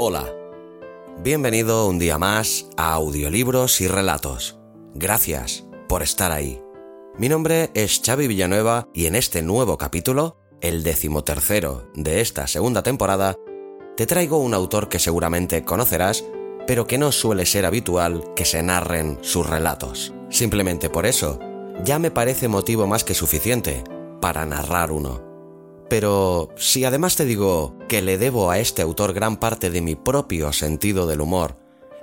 Hola, bienvenido un día más a Audiolibros y Relatos. Gracias por estar ahí. Mi nombre es Xavi Villanueva y en este nuevo capítulo, el decimotercero de esta segunda temporada, te traigo un autor que seguramente conocerás, pero que no suele ser habitual que se narren sus relatos. Simplemente por eso, ya me parece motivo más que suficiente para narrar uno. Pero si además te digo que le debo a este autor gran parte de mi propio sentido del humor,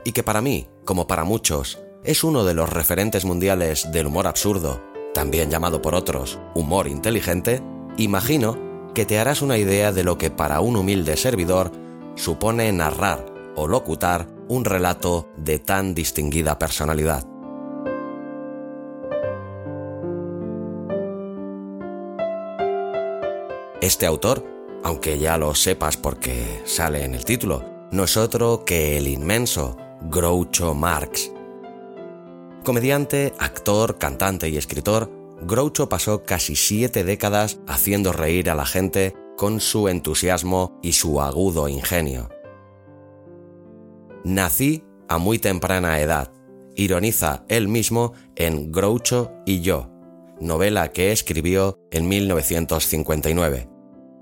y que para mí, como para muchos, es uno de los referentes mundiales del humor absurdo, también llamado por otros humor inteligente, imagino que te harás una idea de lo que para un humilde servidor supone narrar o locutar un relato de tan distinguida personalidad. Este autor, aunque ya lo sepas porque sale en el título, no es otro que el inmenso Groucho Marx. Comediante, actor, cantante y escritor, Groucho pasó casi siete décadas haciendo reír a la gente con su entusiasmo y su agudo ingenio. Nací a muy temprana edad, ironiza él mismo en Groucho y yo, novela que escribió en 1959.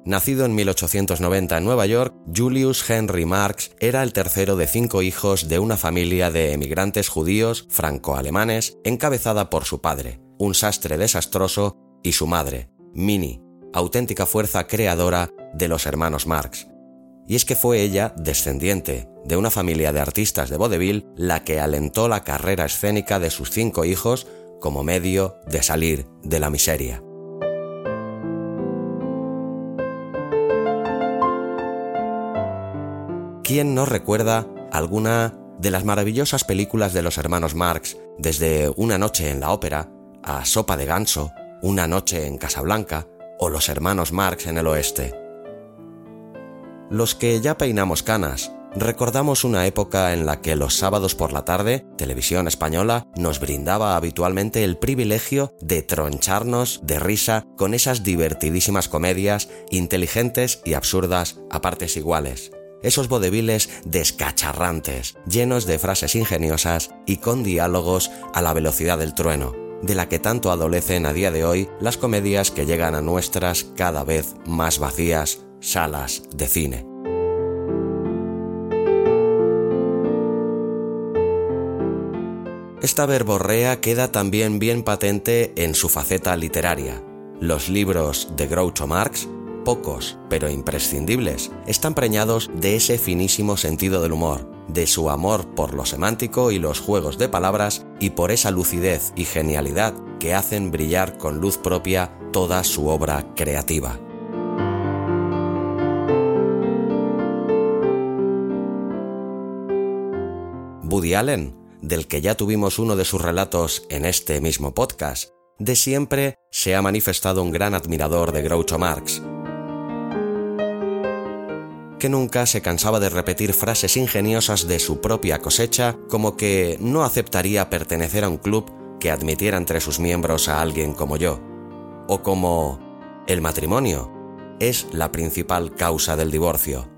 Nacido en 1890 en Nueva York, Julius Henry Marx era el tercero de cinco hijos de una familia de emigrantes judíos franco-alemanes encabezada por su padre, un sastre desastroso, y su madre, Minnie, auténtica fuerza creadora de los hermanos Marx. Y es que fue ella, descendiente de una familia de artistas de vodevil, la que alentó la carrera escénica de sus cinco hijos como medio de salir de la miseria. ¿Quién no recuerda alguna de las maravillosas películas de los hermanos Marx, desde Una noche en la ópera, a Sopa de ganso, Una noche en Casablanca o Los hermanos Marx en el oeste? Los que ya peinamos canas, recordamos una época en la que los sábados por la tarde, Televisión Española nos brindaba habitualmente el privilegio de troncharnos de risa con esas divertidísimas comedias inteligentes y absurdas a partes iguales esos vodeviles descacharrantes, llenos de frases ingeniosas y con diálogos a la velocidad del trueno, de la que tanto adolecen a día de hoy las comedias que llegan a nuestras cada vez más vacías salas de cine. Esta verborrea queda también bien patente en su faceta literaria. Los libros de Groucho Marx pocos, pero imprescindibles, están preñados de ese finísimo sentido del humor, de su amor por lo semántico y los juegos de palabras y por esa lucidez y genialidad que hacen brillar con luz propia toda su obra creativa. Woody Allen, del que ya tuvimos uno de sus relatos en este mismo podcast, de siempre se ha manifestado un gran admirador de Groucho Marx, que nunca se cansaba de repetir frases ingeniosas de su propia cosecha, como que no aceptaría pertenecer a un club que admitiera entre sus miembros a alguien como yo, o como el matrimonio es la principal causa del divorcio,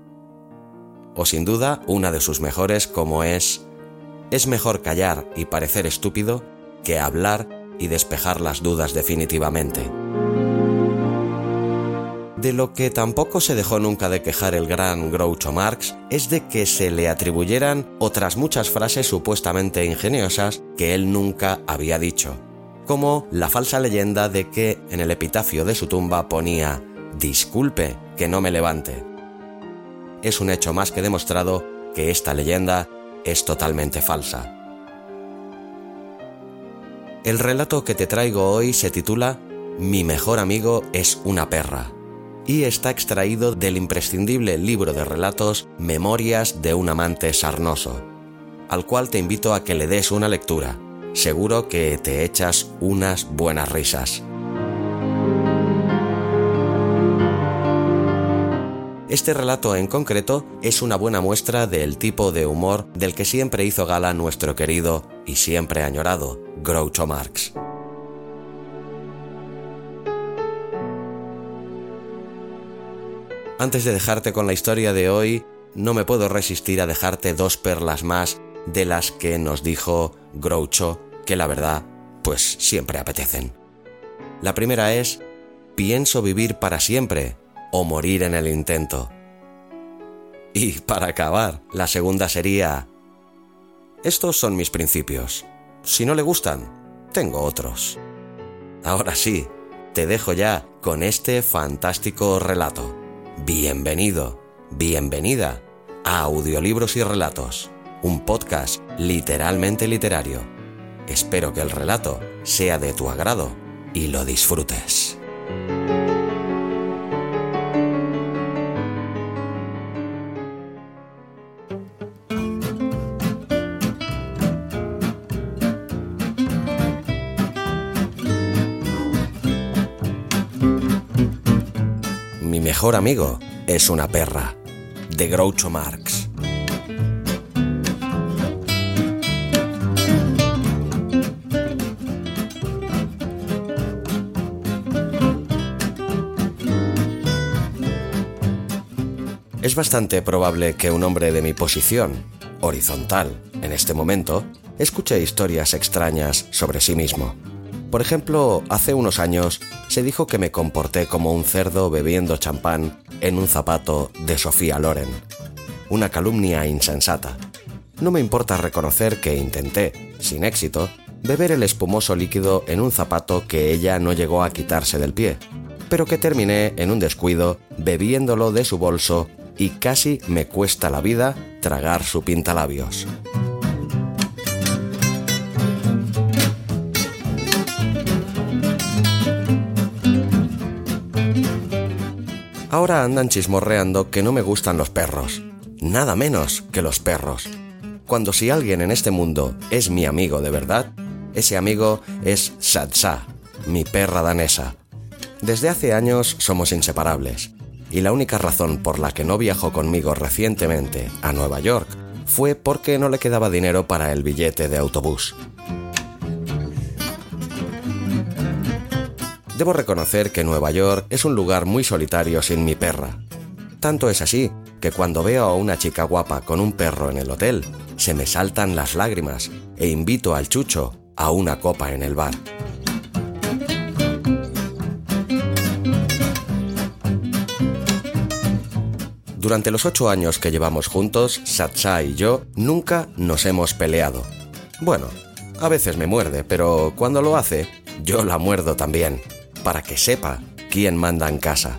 o sin duda una de sus mejores como es es mejor callar y parecer estúpido que hablar y despejar las dudas definitivamente. De lo que tampoco se dejó nunca de quejar el gran Groucho Marx es de que se le atribuyeran otras muchas frases supuestamente ingeniosas que él nunca había dicho, como la falsa leyenda de que en el epitafio de su tumba ponía Disculpe que no me levante. Es un hecho más que demostrado que esta leyenda es totalmente falsa. El relato que te traigo hoy se titula Mi mejor amigo es una perra y está extraído del imprescindible libro de relatos Memorias de un amante sarnoso, al cual te invito a que le des una lectura. Seguro que te echas unas buenas risas. Este relato en concreto es una buena muestra del tipo de humor del que siempre hizo gala nuestro querido y siempre añorado Groucho Marx. Antes de dejarte con la historia de hoy, no me puedo resistir a dejarte dos perlas más de las que nos dijo Groucho, que la verdad, pues siempre apetecen. La primera es, pienso vivir para siempre o morir en el intento. Y para acabar, la segunda sería, estos son mis principios. Si no le gustan, tengo otros. Ahora sí, te dejo ya con este fantástico relato. Bienvenido, bienvenida a Audiolibros y Relatos, un podcast literalmente literario. Espero que el relato sea de tu agrado y lo disfrutes. Amigo es una perra, de Groucho Marx. Es bastante probable que un hombre de mi posición, horizontal, en este momento, escuche historias extrañas sobre sí mismo. Por ejemplo, hace unos años se dijo que me comporté como un cerdo bebiendo champán en un zapato de Sofía Loren. Una calumnia insensata. No me importa reconocer que intenté, sin éxito, beber el espumoso líquido en un zapato que ella no llegó a quitarse del pie, pero que terminé en un descuido bebiéndolo de su bolso y casi me cuesta la vida tragar su pintalabios. Ahora andan chismorreando que no me gustan los perros. Nada menos que los perros. Cuando si alguien en este mundo es mi amigo de verdad, ese amigo es Satsa, mi perra danesa. Desde hace años somos inseparables, y la única razón por la que no viajó conmigo recientemente a Nueva York fue porque no le quedaba dinero para el billete de autobús. Debo reconocer que Nueva York es un lugar muy solitario sin mi perra. Tanto es así que cuando veo a una chica guapa con un perro en el hotel, se me saltan las lágrimas e invito al chucho a una copa en el bar. Durante los ocho años que llevamos juntos, Satsa y yo nunca nos hemos peleado. Bueno, a veces me muerde, pero cuando lo hace, yo la muerdo también para que sepa quién manda en casa.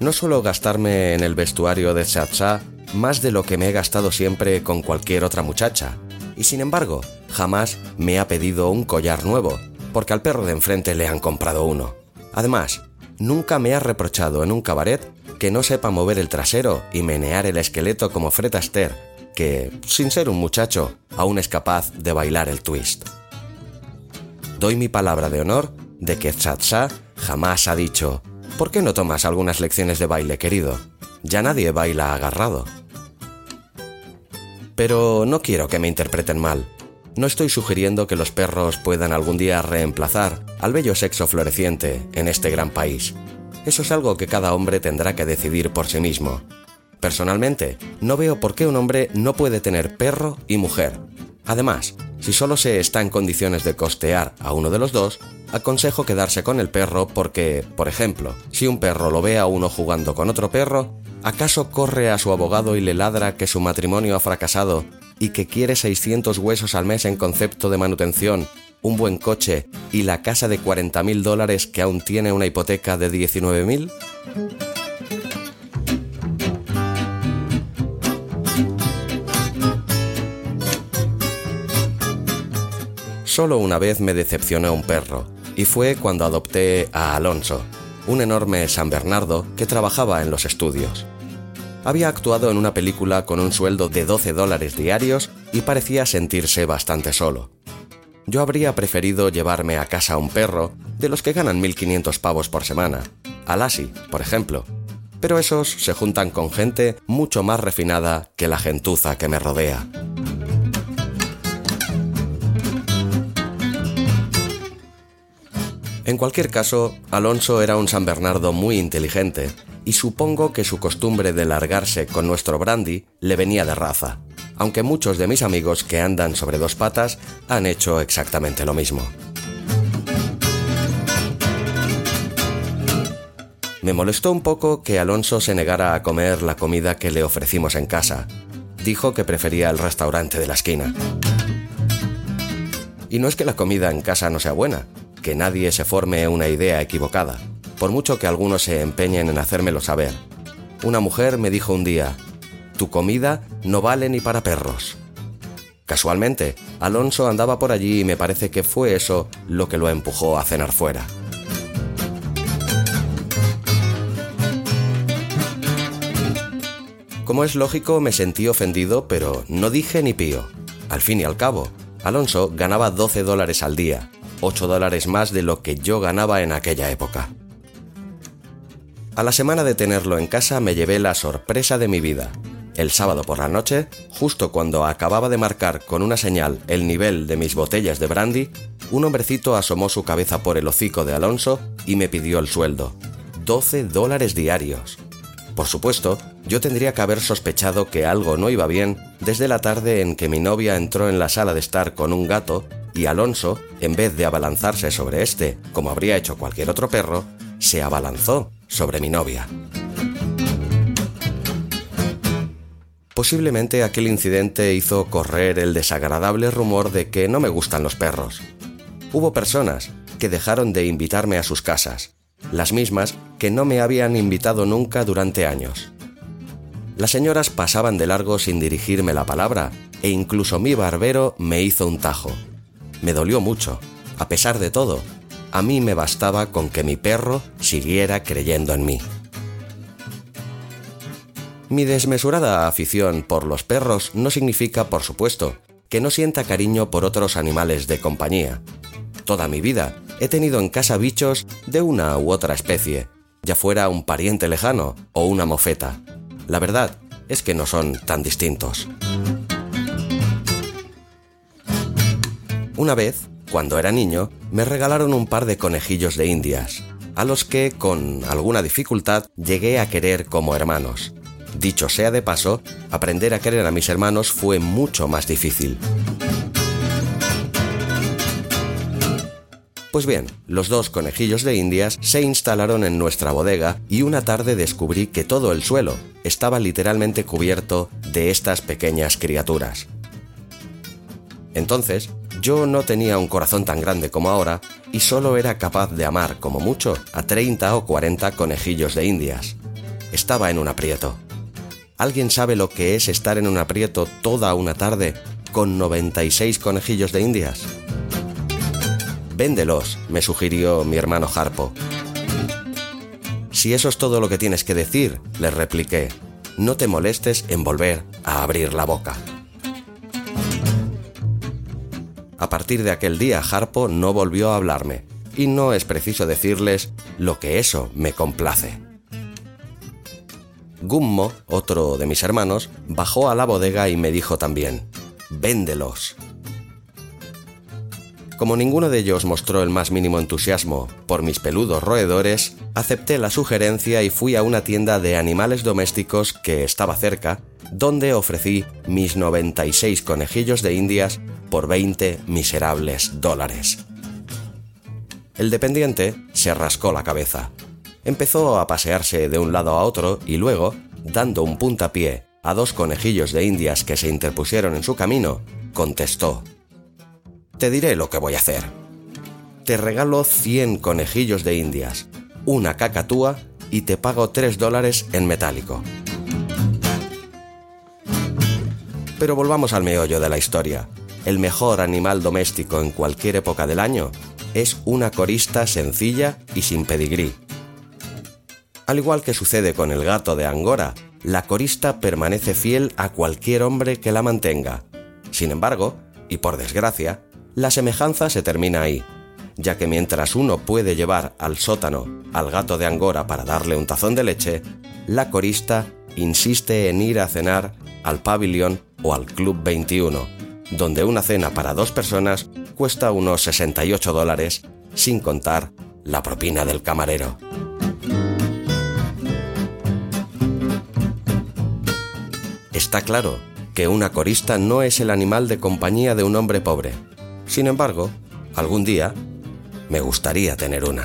No suelo gastarme en el vestuario de Chacha más de lo que me he gastado siempre con cualquier otra muchacha, y sin embargo, jamás me ha pedido un collar nuevo, porque al perro de enfrente le han comprado uno. Además, nunca me ha reprochado en un cabaret que no sepa mover el trasero y menear el esqueleto como Fred Astaire, que, sin ser un muchacho, aún es capaz de bailar el twist doy mi palabra de honor de que Chacha jamás ha dicho, ¿por qué no tomas algunas lecciones de baile, querido? Ya nadie baila agarrado. Pero no quiero que me interpreten mal. No estoy sugiriendo que los perros puedan algún día reemplazar al bello sexo floreciente en este gran país. Eso es algo que cada hombre tendrá que decidir por sí mismo. Personalmente, no veo por qué un hombre no puede tener perro y mujer. Además, si solo se está en condiciones de costear a uno de los dos, aconsejo quedarse con el perro porque, por ejemplo, si un perro lo ve a uno jugando con otro perro, ¿acaso corre a su abogado y le ladra que su matrimonio ha fracasado y que quiere 600 huesos al mes en concepto de manutención, un buen coche y la casa de 40.000 dólares que aún tiene una hipoteca de 19.000? Solo una vez me decepcionó un perro, y fue cuando adopté a Alonso, un enorme San Bernardo que trabajaba en los estudios. Había actuado en una película con un sueldo de 12 dólares diarios y parecía sentirse bastante solo. Yo habría preferido llevarme a casa un perro de los que ganan 1.500 pavos por semana, a Lassie, por ejemplo, pero esos se juntan con gente mucho más refinada que la gentuza que me rodea. En cualquier caso, Alonso era un San Bernardo muy inteligente, y supongo que su costumbre de largarse con nuestro brandy le venía de raza, aunque muchos de mis amigos que andan sobre dos patas han hecho exactamente lo mismo. Me molestó un poco que Alonso se negara a comer la comida que le ofrecimos en casa. Dijo que prefería el restaurante de la esquina. Y no es que la comida en casa no sea buena, que nadie se forme una idea equivocada, por mucho que algunos se empeñen en hacérmelo saber. Una mujer me dijo un día, tu comida no vale ni para perros. Casualmente, Alonso andaba por allí y me parece que fue eso lo que lo empujó a cenar fuera. Como es lógico, me sentí ofendido, pero no dije ni pío. Al fin y al cabo, Alonso ganaba 12 dólares al día, 8 dólares más de lo que yo ganaba en aquella época. A la semana de tenerlo en casa me llevé la sorpresa de mi vida. El sábado por la noche, justo cuando acababa de marcar con una señal el nivel de mis botellas de brandy, un hombrecito asomó su cabeza por el hocico de Alonso y me pidió el sueldo. 12 dólares diarios. Por supuesto, yo tendría que haber sospechado que algo no iba bien desde la tarde en que mi novia entró en la sala de estar con un gato y Alonso, en vez de abalanzarse sobre este, como habría hecho cualquier otro perro, se abalanzó sobre mi novia. Posiblemente aquel incidente hizo correr el desagradable rumor de que no me gustan los perros. Hubo personas que dejaron de invitarme a sus casas, las mismas que no me habían invitado nunca durante años. Las señoras pasaban de largo sin dirigirme la palabra, e incluso mi barbero me hizo un tajo. Me dolió mucho. A pesar de todo, a mí me bastaba con que mi perro siguiera creyendo en mí. Mi desmesurada afición por los perros no significa, por supuesto, que no sienta cariño por otros animales de compañía. Toda mi vida he tenido en casa bichos de una u otra especie, ya fuera un pariente lejano o una mofeta. La verdad es que no son tan distintos. Una vez, cuando era niño, me regalaron un par de conejillos de indias, a los que, con alguna dificultad, llegué a querer como hermanos. Dicho sea de paso, aprender a querer a mis hermanos fue mucho más difícil. Pues bien, los dos conejillos de indias se instalaron en nuestra bodega y una tarde descubrí que todo el suelo estaba literalmente cubierto de estas pequeñas criaturas. Entonces yo no tenía un corazón tan grande como ahora y solo era capaz de amar como mucho a 30 o 40 conejillos de indias. Estaba en un aprieto. ¿Alguien sabe lo que es estar en un aprieto toda una tarde con 96 conejillos de indias? Véndelos, me sugirió mi hermano Harpo. Si eso es todo lo que tienes que decir, le repliqué, no te molestes en volver a abrir la boca. A partir de aquel día, Harpo no volvió a hablarme, y no es preciso decirles lo que eso me complace. Gummo, otro de mis hermanos, bajó a la bodega y me dijo también, véndelos. Como ninguno de ellos mostró el más mínimo entusiasmo por mis peludos roedores, acepté la sugerencia y fui a una tienda de animales domésticos que estaba cerca, donde ofrecí mis 96 conejillos de indias por 20 miserables dólares. El dependiente se rascó la cabeza. Empezó a pasearse de un lado a otro y luego, dando un puntapié a dos conejillos de indias que se interpusieron en su camino, contestó. Te diré lo que voy a hacer. Te regalo 100 conejillos de indias, una cacatúa y te pago 3 dólares en metálico. Pero volvamos al meollo de la historia. El mejor animal doméstico en cualquier época del año es una corista sencilla y sin pedigrí. Al igual que sucede con el gato de Angora, la corista permanece fiel a cualquier hombre que la mantenga. Sin embargo, y por desgracia, la semejanza se termina ahí, ya que mientras uno puede llevar al sótano al gato de Angora para darle un tazón de leche, la corista insiste en ir a cenar al pabellón o al Club 21, donde una cena para dos personas cuesta unos 68 dólares, sin contar la propina del camarero. Está claro que una corista no es el animal de compañía de un hombre pobre. Sin embargo, algún día me gustaría tener una.